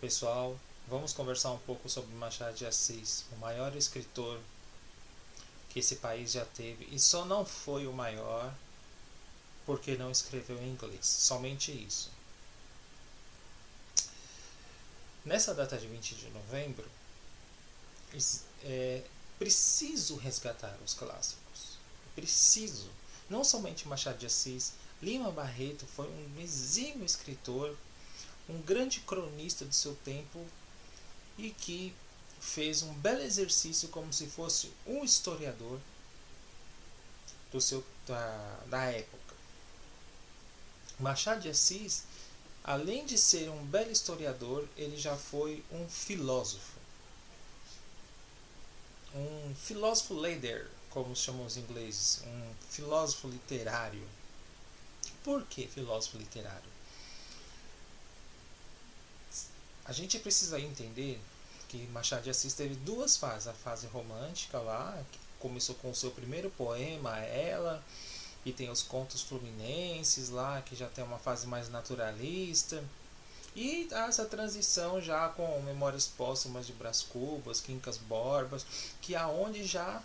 Pessoal, vamos conversar um pouco sobre Machado de Assis, o maior escritor que esse país já teve e só não foi o maior porque não escreveu em inglês, somente isso. Nessa data de 20 de novembro, é preciso resgatar os clássicos. Preciso. Não somente Machado de Assis, Lima Barreto foi um exímio escritor, um grande cronista do seu tempo e que fez um belo exercício como se fosse um historiador do seu, da, da época. Machado de Assis além de ser um belo historiador, ele já foi um filósofo. Um filósofo leader, como chamam os ingleses, um filósofo literário. Por que filósofo literário? A gente precisa entender que Machado de Assis teve duas fases, a fase romântica lá, que começou com o seu primeiro poema, Ela, e tem os contos fluminenses lá, que já tem uma fase mais naturalista. E essa transição já com Memórias Póstumas de Brás Cubas, Quincas Borbas, que aonde já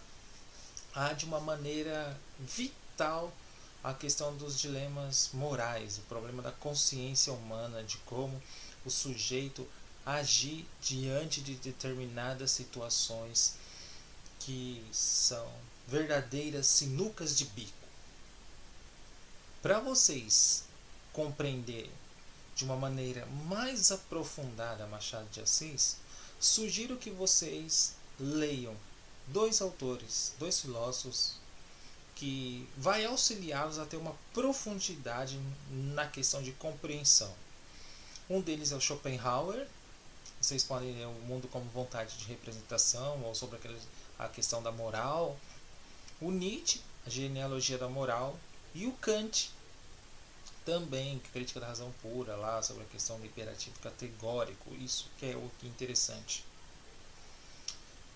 há de uma maneira vital a questão dos dilemas morais, o problema da consciência humana, de como o sujeito agir diante de determinadas situações que são verdadeiras sinucas de bico. Para vocês compreenderem de uma maneira mais aprofundada Machado de Assis, sugiro que vocês leiam dois autores, dois filósofos que vai auxiliá-los a ter uma profundidade na questão de compreensão. Um deles é o Schopenhauer. Vocês podem ler O Mundo como Vontade de Representação ou sobre a questão da moral. O Nietzsche, A Genealogia da Moral e o Kant, também crítica da razão pura lá sobre a questão do imperativo categórico, isso que é o que é interessante.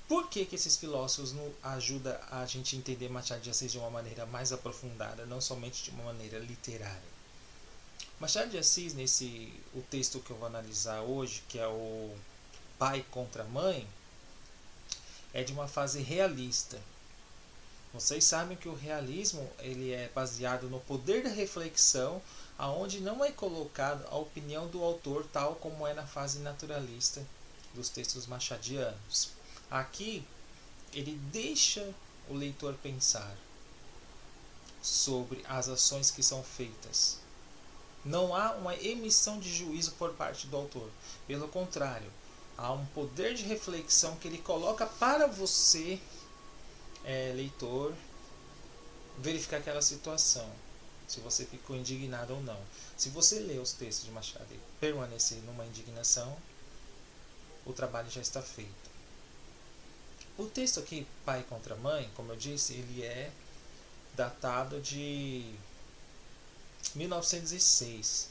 Por que, que esses filósofos não ajudam a gente a entender Machado de Assis de uma maneira mais aprofundada, não somente de uma maneira literária? Machado de Assis, nesse o texto que eu vou analisar hoje, que é o Pai contra Mãe, é de uma fase realista, vocês sabem que o realismo ele é baseado no poder da reflexão, aonde não é colocado a opinião do autor tal como é na fase naturalista dos textos machadianos. Aqui ele deixa o leitor pensar sobre as ações que são feitas. Não há uma emissão de juízo por parte do autor. Pelo contrário, há um poder de reflexão que ele coloca para você é, leitor verificar aquela situação, se você ficou indignado ou não. Se você lê os textos de Machado e permanecer numa indignação, o trabalho já está feito. O texto aqui, Pai contra Mãe, como eu disse, ele é datado de 1906.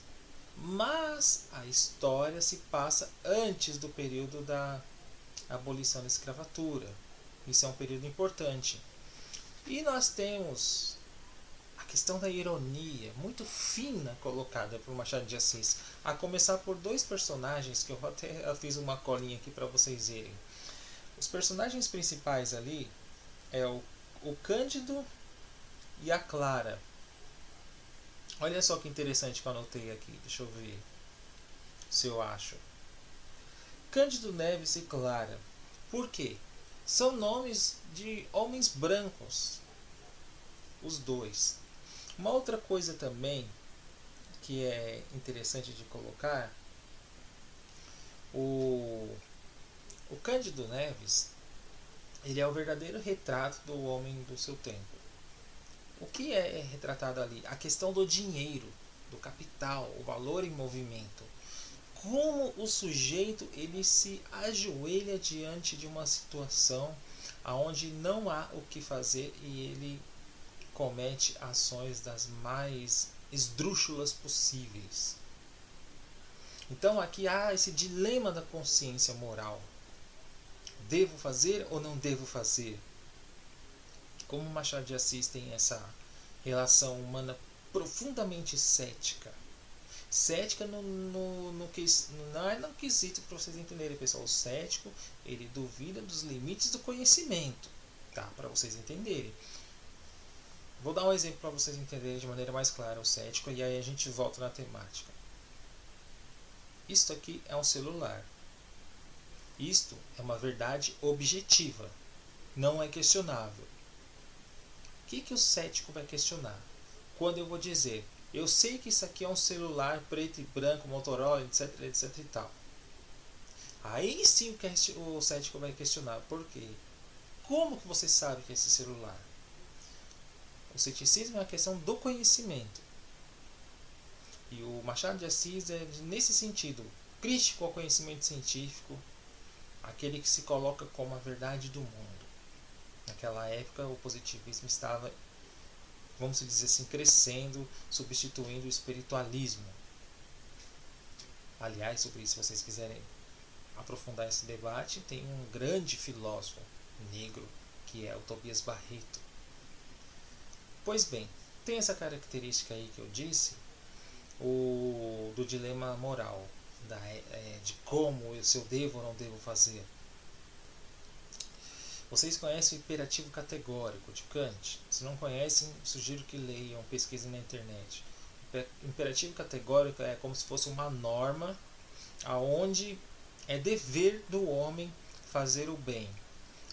Mas a história se passa antes do período da abolição da escravatura. Isso é um período importante. E nós temos a questão da ironia, muito fina colocada por Machado de Assis, a começar por dois personagens que eu até fiz uma colinha aqui para vocês verem. Os personagens principais ali é o, o Cândido e a Clara. Olha só que interessante que eu anotei aqui, deixa eu ver se eu acho. Cândido Neves e Clara. Por quê? são nomes de homens brancos, os dois. Uma outra coisa também que é interessante de colocar, o, o Cândido Neves, ele é o verdadeiro retrato do homem do seu tempo. O que é retratado ali? A questão do dinheiro, do capital, o valor em movimento como o sujeito ele se ajoelha diante de uma situação aonde não há o que fazer e ele comete ações das mais esdrúxulas possíveis. Então aqui há esse dilema da consciência moral. Devo fazer ou não devo fazer? Como Machado de Assis tem essa relação humana profundamente cética Cética no, no, no, não é no quesito para vocês entenderem, pessoal. O cético, ele duvida dos limites do conhecimento, tá? Para vocês entenderem. Vou dar um exemplo para vocês entenderem de maneira mais clara o cético e aí a gente volta na temática. Isto aqui é um celular. Isto é uma verdade objetiva, não é questionável. Que, que o cético vai questionar? Quando eu vou dizer eu sei que isso aqui é um celular preto e branco, Motorola, etc, etc e tal. Aí sim o cético vai questionar, por quê? Como que você sabe que é esse celular? O ceticismo é uma questão do conhecimento. E o Machado de Assis é nesse sentido, crítico ao conhecimento científico, aquele que se coloca como a verdade do mundo. Naquela época o positivismo estava vamos dizer assim, crescendo, substituindo o espiritualismo. Aliás, sobre isso, se vocês quiserem aprofundar esse debate, tem um grande filósofo negro, que é o Tobias Barreto. Pois bem, tem essa característica aí que eu disse, o do dilema moral, da, é, de como, se eu devo ou não devo fazer. Vocês conhecem o imperativo categórico de Kant? Se não conhecem, sugiro que leiam, pesquisem na internet. O imperativo categórico é como se fosse uma norma aonde é dever do homem fazer o bem.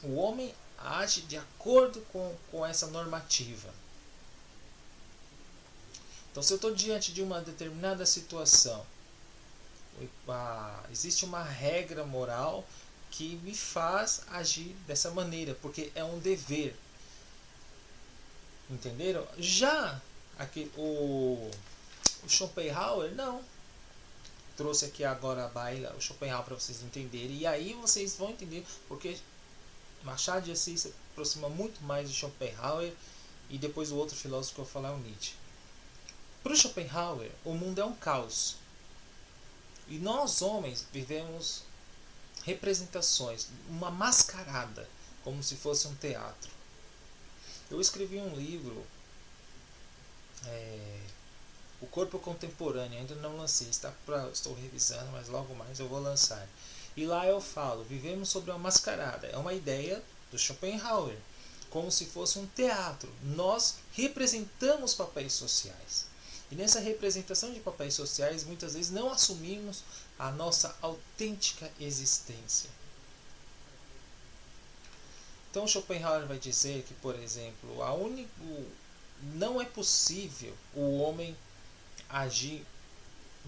O homem age de acordo com, com essa normativa. Então, se eu estou diante de uma determinada situação, existe uma regra moral que me faz agir dessa maneira, porque é um dever. Entenderam? Já aqui, o, o Schopenhauer, não. Trouxe aqui agora a baila, o Schopenhauer para vocês entenderem. E aí vocês vão entender porque Machado de Assis se aproxima muito mais de Schopenhauer e depois o outro filósofo que eu vou falar é o Nietzsche. Para o Schopenhauer, o mundo é um caos. E nós, homens, vivemos representações, uma mascarada, como se fosse um teatro. Eu escrevi um livro, é, O Corpo Contemporâneo, ainda não lancei, está pra, estou revisando, mas logo mais eu vou lançar. E lá eu falo, vivemos sobre uma mascarada, é uma ideia do Schopenhauer, como se fosse um teatro. Nós representamos papéis sociais. E nessa representação de papéis sociais, muitas vezes não assumimos a nossa autêntica existência. Então Schopenhauer vai dizer que, por exemplo, a único, não é possível o homem agir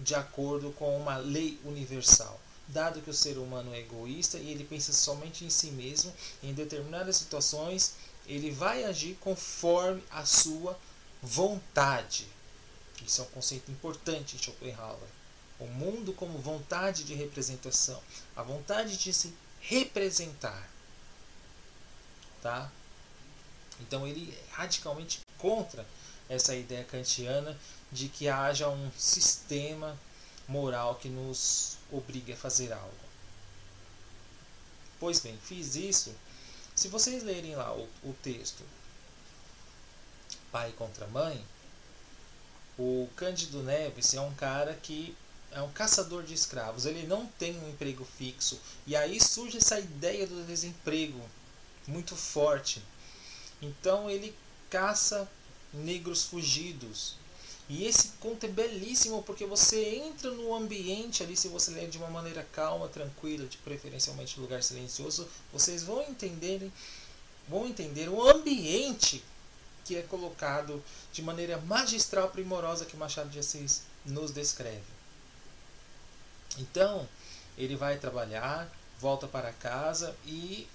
de acordo com uma lei universal, dado que o ser humano é egoísta e ele pensa somente em si mesmo, em determinadas situações ele vai agir conforme a sua vontade. Isso é um conceito importante em Schopenhauer. O mundo como vontade de representação, a vontade de se representar. Tá? Então ele é radicalmente contra essa ideia kantiana de que haja um sistema moral que nos obrigue a fazer algo. Pois bem, fiz isso. Se vocês lerem lá o, o texto Pai contra Mãe, o Cândido Neves é um cara que é um caçador de escravos, ele não tem um emprego fixo. E aí surge essa ideia do desemprego muito forte. Então ele caça negros fugidos. E esse conto é belíssimo porque você entra no ambiente ali, se você ler de uma maneira calma, tranquila, de preferencialmente lugar silencioso, vocês vão entender, vão entender o ambiente que é colocado de maneira magistral, primorosa que Machado de Assis nos descreve. Então, ele vai trabalhar, volta para casa e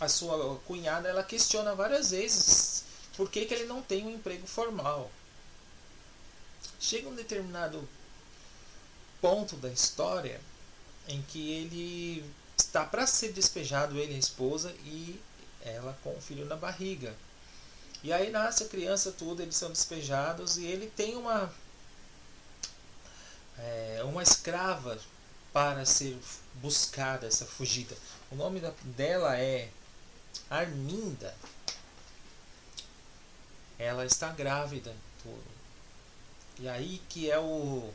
a sua cunhada ela questiona várias vezes por que, que ele não tem um emprego formal. Chega um determinado ponto da história em que ele está para ser despejado, ele e a esposa, e ela com o filho na barriga. E aí nasce a criança, tudo, eles são despejados e ele tem uma é, uma escrava para ser buscada essa fugida. O nome da, dela é Arminda. Ela está grávida. E aí que é o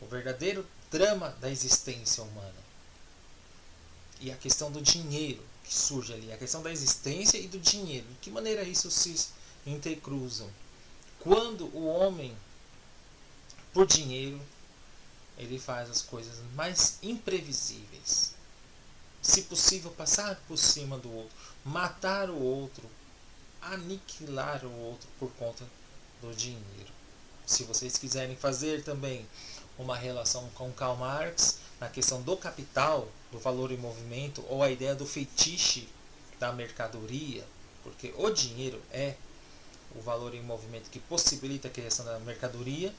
o verdadeiro drama da existência humana. E a questão do dinheiro que surge ali, a questão da existência e do dinheiro. De que maneira isso se intercruzam? Quando o homem, por dinheiro, ele faz as coisas mais imprevisíveis. Se possível, passar por cima do outro, matar o outro, aniquilar o outro por conta do dinheiro. Se vocês quiserem fazer também uma relação com Karl Marx na questão do capital, do valor em movimento, ou a ideia do feitiço da mercadoria, porque o dinheiro é o valor em movimento que possibilita a criação da mercadoria,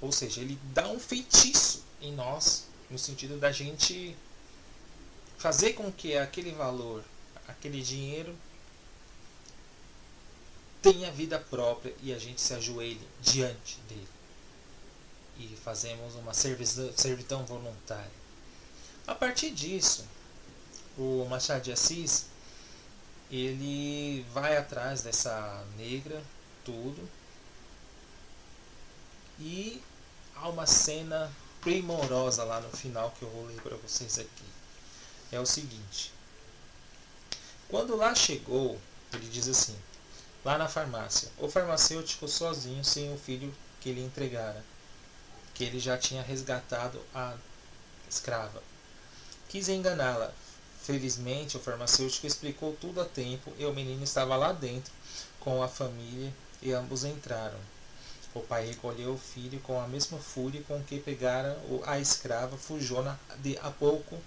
ou seja, ele dá um feitiço em nós, no sentido da gente fazer com que aquele valor, aquele dinheiro, tenha vida própria e a gente se ajoelhe diante dele. E fazemos uma servidão voluntária. A partir disso, o Machado de Assis ele vai atrás dessa negra, tudo. E há uma cena primorosa lá no final que eu vou ler para vocês aqui. É o seguinte: quando lá chegou, ele diz assim: lá na farmácia, o farmacêutico sozinho, sem o filho que lhe entregara, que ele já tinha resgatado a escrava. Quis enganá-la, Felizmente, o farmacêutico explicou tudo a tempo e o menino estava lá dentro com a família e ambos entraram. O pai recolheu o filho com a mesma fúria com que pegara a escrava, fujona de a pouco.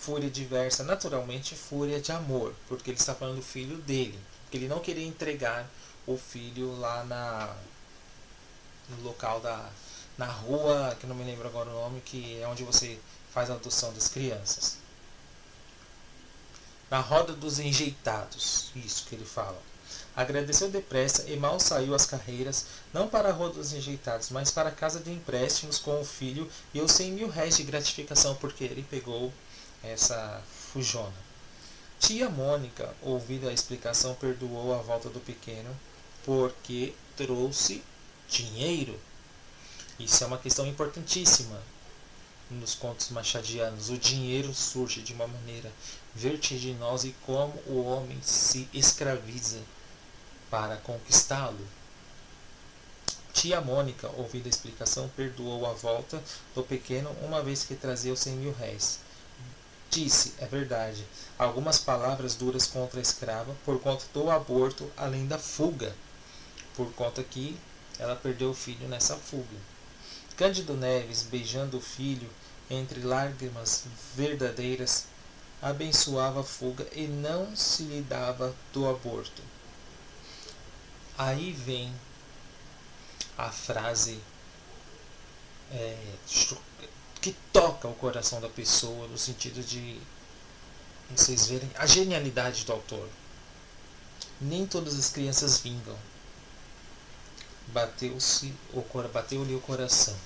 Fúria diversa, naturalmente fúria de amor, porque ele está falando do filho dele. Porque ele não queria entregar o filho lá na no local da na rua, que não me lembro agora o nome, que é onde você faz a adoção das crianças na roda dos enjeitados, isso que ele fala. Agradeceu depressa e mal saiu às carreiras, não para a roda dos enjeitados, mas para a casa de empréstimos com o filho e os cem mil réis de gratificação, porque ele pegou essa fujona. Tia Mônica, ouvindo a explicação, perdoou a volta do pequeno, porque trouxe dinheiro. Isso é uma questão importantíssima nos contos machadianos. O dinheiro surge de uma maneira vertiginosa e como o homem se escraviza para conquistá-lo. Tia Mônica, ouvindo a explicação, perdoou a volta do pequeno uma vez que trazia os cem mil réis. Disse, é verdade, algumas palavras duras contra a escrava por conta do aborto, além da fuga, por conta que ela perdeu o filho nessa fuga. Cândido Neves, beijando o filho entre lágrimas verdadeiras, abençoava a fuga e não se lhe dava do aborto. Aí vem a frase é, que toca o coração da pessoa, no sentido de vocês verem a genialidade do autor. Nem todas as crianças vingam. Bateu-se o bateu-lhe o coração.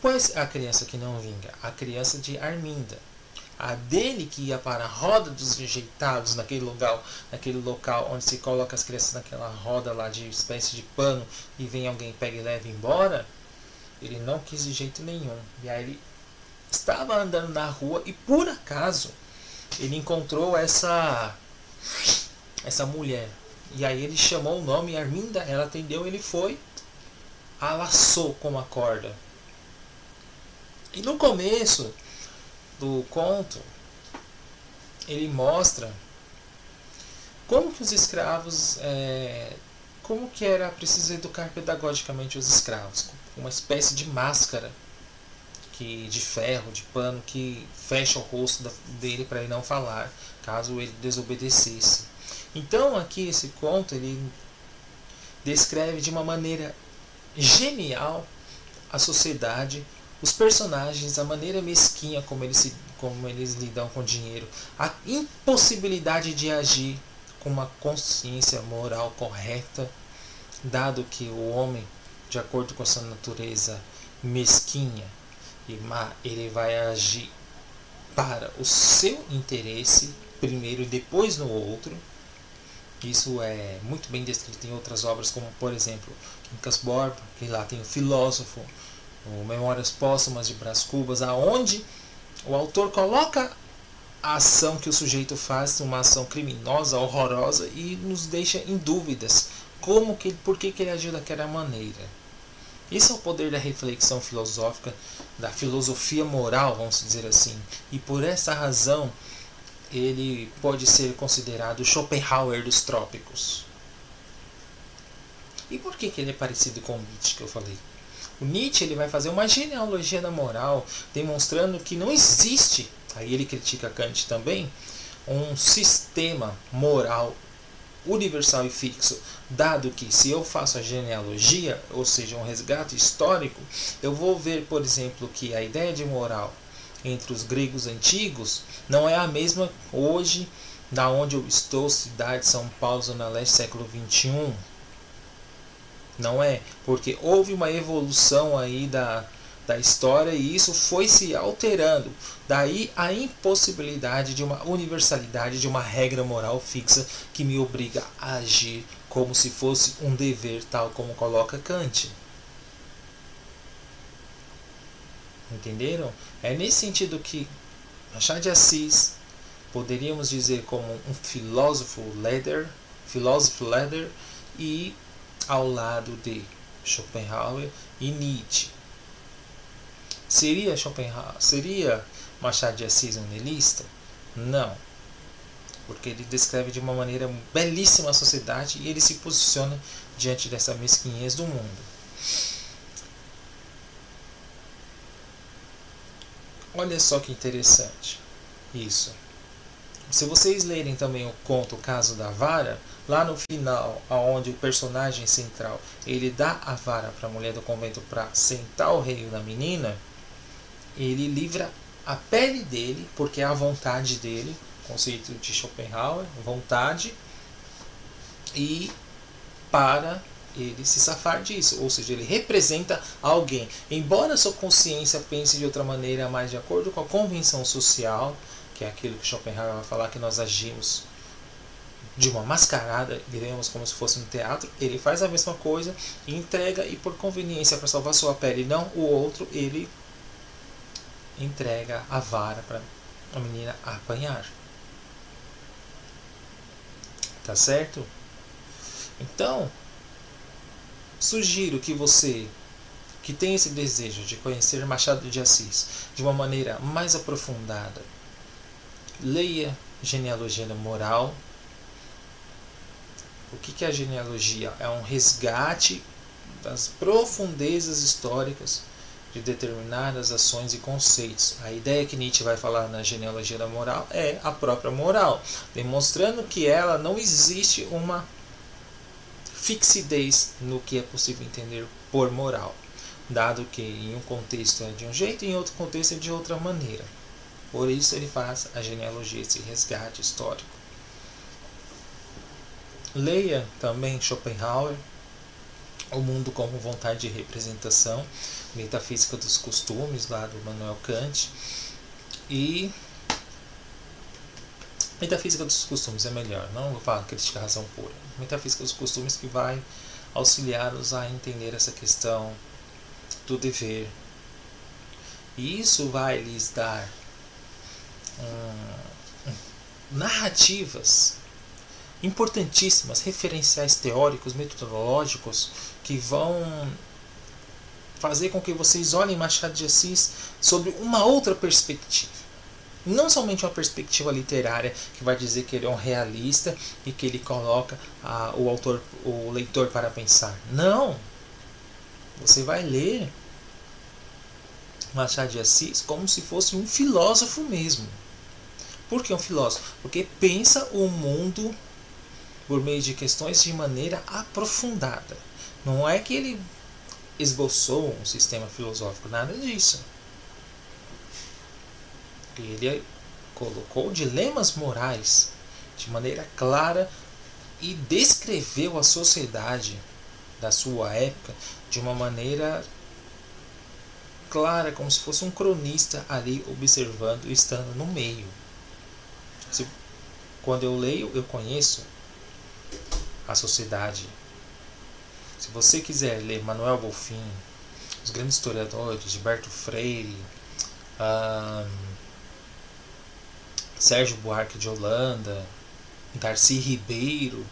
Pois a criança que não vinga, a criança de Arminda, dele que ia para a roda dos rejeitados naquele local, naquele local onde se coloca as crianças naquela roda lá de espécie de pano e vem alguém pega e leva embora, ele não quis de jeito nenhum. E aí ele estava andando na rua e por acaso ele encontrou essa essa mulher. E aí ele chamou o nome Arminda, ela atendeu, ele foi, a laçou com a corda e no começo do conto, ele mostra como que os escravos, é, como que era preciso educar pedagogicamente os escravos, uma espécie de máscara que de ferro, de pano que fecha o rosto dele para ele não falar, caso ele desobedecesse. Então aqui esse conto ele descreve de uma maneira genial a sociedade os personagens, a maneira mesquinha como eles, se, como eles lidam com dinheiro, a impossibilidade de agir com uma consciência moral correta, dado que o homem, de acordo com sua natureza mesquinha e má, ele vai agir para o seu interesse, primeiro e depois no outro. Isso é muito bem descrito em outras obras, como por exemplo Quincas Borba, que lá tem o filósofo, o Memórias Póstumas de Brás Cubas, aonde o autor coloca a ação que o sujeito faz, uma ação criminosa, horrorosa, e nos deixa em dúvidas como que, por que, que ele agiu daquela maneira. Isso é o poder da reflexão filosófica, da filosofia moral, vamos dizer assim. E por essa razão, ele pode ser considerado o Schopenhauer dos trópicos. E por que, que ele é parecido com o Nietzsche que eu falei? O Nietzsche ele vai fazer uma genealogia da moral, demonstrando que não existe, aí ele critica Kant também, um sistema moral universal e fixo, dado que se eu faço a genealogia, ou seja, um resgate histórico, eu vou ver, por exemplo, que a ideia de moral entre os gregos antigos não é a mesma hoje da onde eu estou, cidade de São Paulo, Zona Leste, século 21. Não é, porque houve uma evolução aí da, da história e isso foi se alterando. Daí a impossibilidade de uma universalidade, de uma regra moral fixa que me obriga a agir como se fosse um dever, tal como coloca Kant. Entenderam? É nesse sentido que Machado de Assis poderíamos dizer como um filósofo leather, filósofo leather e ao lado de Schopenhauer e Nietzsche. Seria Schopenhauer, seria Machado de Assis um nihilista? Não. Porque ele descreve de uma maneira belíssima a sociedade e ele se posiciona diante dessa mesquinhez do mundo. Olha só que interessante isso. Se vocês lerem também o conto O Caso da Vara, lá no final, aonde o personagem central ele dá a vara para a mulher do convento para sentar o rei na menina, ele livra a pele dele, porque é a vontade dele, conceito de Schopenhauer, vontade, e para ele se safar disso, ou seja, ele representa alguém. Embora sua consciência pense de outra maneira, mais de acordo com a convenção social, que é aquilo que Schopenhauer vai falar que nós agimos de uma mascarada, diremos como se fosse um teatro, ele faz a mesma coisa, entrega e por conveniência para salvar sua pele, não o outro, ele entrega a vara para a menina apanhar. Tá certo? Então, sugiro que você que tem esse desejo de conhecer Machado de Assis de uma maneira mais aprofundada, leia Genealogia da Moral. O que é a genealogia? É um resgate das profundezas históricas de determinadas ações e conceitos. A ideia que Nietzsche vai falar na genealogia da moral é a própria moral, demonstrando que ela não existe uma fixidez no que é possível entender por moral, dado que em um contexto é de um jeito e em outro contexto é de outra maneira. Por isso ele faz a genealogia, esse resgate histórico. Leia também Schopenhauer, O Mundo como Vontade de Representação, Metafísica dos Costumes, lá do Manuel Kant, e Metafísica dos costumes é melhor, não vou falar crítica à razão pura. Metafísica dos costumes que vai auxiliá-los a entender essa questão do dever. E isso vai lhes dar hum, narrativas importantíssimas, referenciais teóricos, metodológicos, que vão fazer com que vocês olhem Machado de Assis sobre uma outra perspectiva não somente uma perspectiva literária que vai dizer que ele é um realista e que ele coloca a, o autor, o leitor para pensar. Não. Você vai ler Machado de Assis como se fosse um filósofo mesmo. Por que um filósofo? Porque pensa o mundo por meio de questões de maneira aprofundada. Não é que ele esboçou um sistema filosófico, nada disso. Ele colocou dilemas morais de maneira clara e descreveu a sociedade da sua época de uma maneira clara, como se fosse um cronista ali observando e estando no meio. Se, quando eu leio, eu conheço a sociedade. Se você quiser ler Manuel Bolfin, os grandes historiadores, Gilberto Freire, Sérgio Buarque de Holanda, Darcy Ribeiro,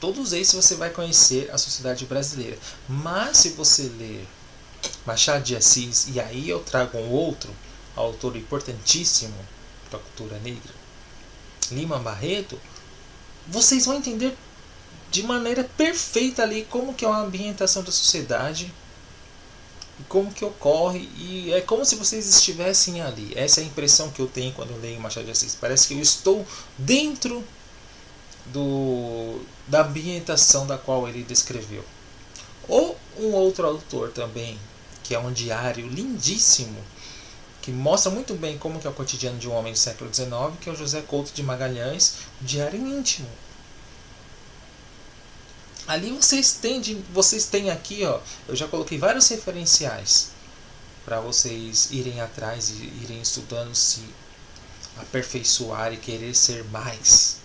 todos esses você vai conhecer a sociedade brasileira. Mas se você ler Machado de Assis, e aí eu trago um outro autor importantíssimo para a cultura negra, Lima Barreto, vocês vão entender de maneira perfeita ali como que é a ambientação da sociedade como que ocorre e é como se vocês estivessem ali. Essa é a impressão que eu tenho quando eu leio Machado de Assis. Parece que eu estou dentro do da ambientação da qual ele descreveu. Ou um outro autor também, que é um diário lindíssimo, que mostra muito bem como que é o cotidiano de um homem do século XIX, que é o José Couto de Magalhães, o Diário Íntimo. Ali vocês têm, de, vocês têm aqui, ó, eu já coloquei vários referenciais para vocês irem atrás e irem estudando se aperfeiçoar e querer ser mais,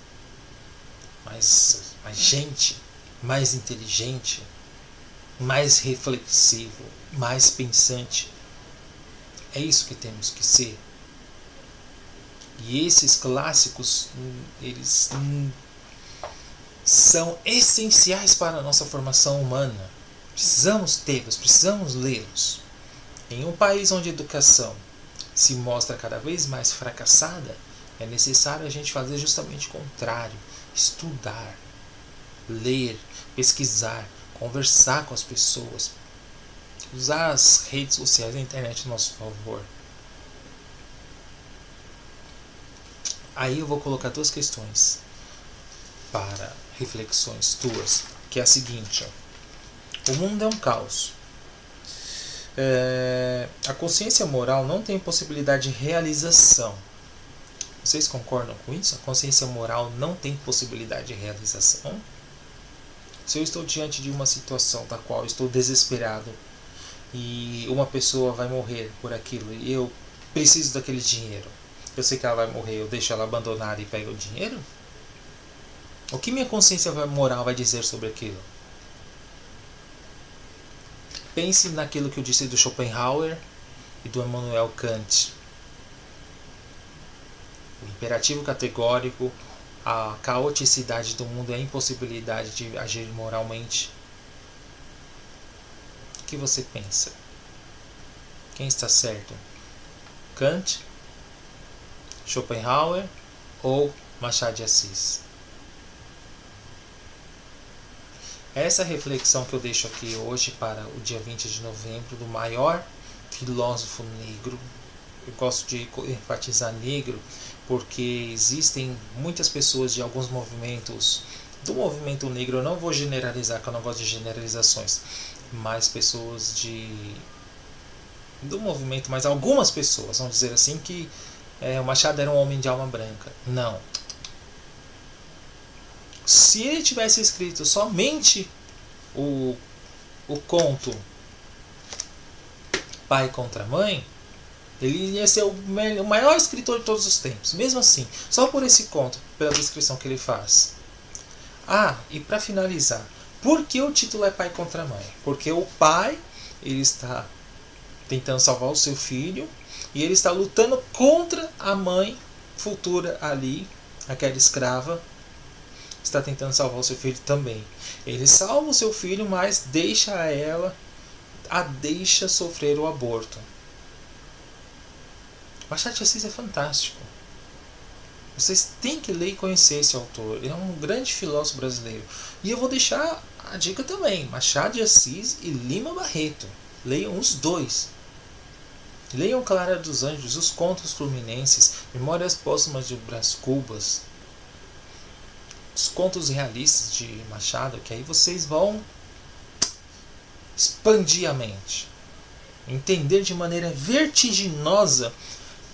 mais, mais gente, mais inteligente, mais reflexivo, mais pensante. É isso que temos que ser. E esses clássicos, hum, eles hum, são essenciais para a nossa formação humana. Precisamos tê-los, precisamos lê-los. Em um país onde a educação se mostra cada vez mais fracassada, é necessário a gente fazer justamente o contrário: estudar, ler, pesquisar, conversar com as pessoas, usar as redes sociais e a internet a nosso favor. Aí eu vou colocar duas questões para reflexões tuas, que é a seguinte: ó. o mundo é um caos. É, a consciência moral não tem possibilidade de realização. Vocês concordam com isso? A consciência moral não tem possibilidade de realização? Se eu estou diante de uma situação da qual estou desesperado e uma pessoa vai morrer por aquilo e eu preciso daquele dinheiro, eu sei que ela vai morrer, eu deixo ela abandonada e pego o dinheiro? O que minha consciência moral vai dizer sobre aquilo? Pense naquilo que eu disse do Schopenhauer e do Immanuel Kant. O imperativo categórico, a caoticidade do mundo e a impossibilidade de agir moralmente. O que você pensa? Quem está certo? Kant, Schopenhauer ou Machado de Assis? Essa reflexão que eu deixo aqui hoje para o dia 20 de novembro do maior filósofo negro. Eu gosto de enfatizar negro porque existem muitas pessoas de alguns movimentos do movimento negro. Eu não vou generalizar, porque eu não gosto de generalizações, mas pessoas de do movimento, mas algumas pessoas vão dizer assim que é, o Machado era um homem de alma branca. Não, se ele tivesse escrito somente o, o conto Pai contra Mãe, ele ia ser o, melhor, o maior escritor de todos os tempos. Mesmo assim, só por esse conto, pela descrição que ele faz. Ah, e para finalizar, por que o título é Pai contra Mãe? Porque o pai ele está tentando salvar o seu filho e ele está lutando contra a mãe futura ali, aquela escrava está tentando salvar o seu filho também. Ele salva o seu filho, mas deixa ela, a deixa sofrer o aborto. Machado de Assis é fantástico. Vocês têm que ler e conhecer esse autor. Ele é um grande filósofo brasileiro. E eu vou deixar a dica também: Machado de Assis e Lima Barreto. Leiam os dois. Leiam Clara dos Anjos, Os Contos Fluminenses, Memórias Póstumas de Brás Cubas, os contos realistas de Machado, que aí vocês vão expandir a mente, entender de maneira vertiginosa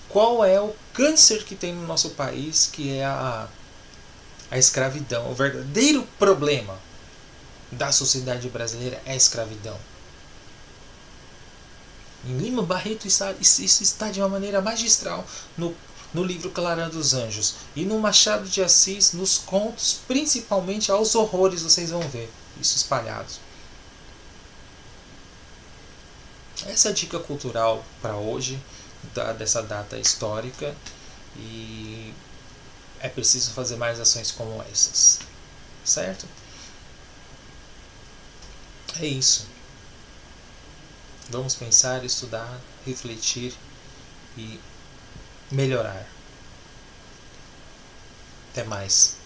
qual é o câncer que tem no nosso país, que é a, a escravidão. O verdadeiro problema da sociedade brasileira é a escravidão. Em Lima Barreto isso está de uma maneira magistral no no livro Clara dos Anjos e no Machado de Assis, nos contos, principalmente aos horrores, vocês vão ver isso espalhado. Essa é a dica cultural para hoje, da, dessa data histórica, e é preciso fazer mais ações como essas, certo? É isso. Vamos pensar, estudar, refletir e melhorar. Até mais.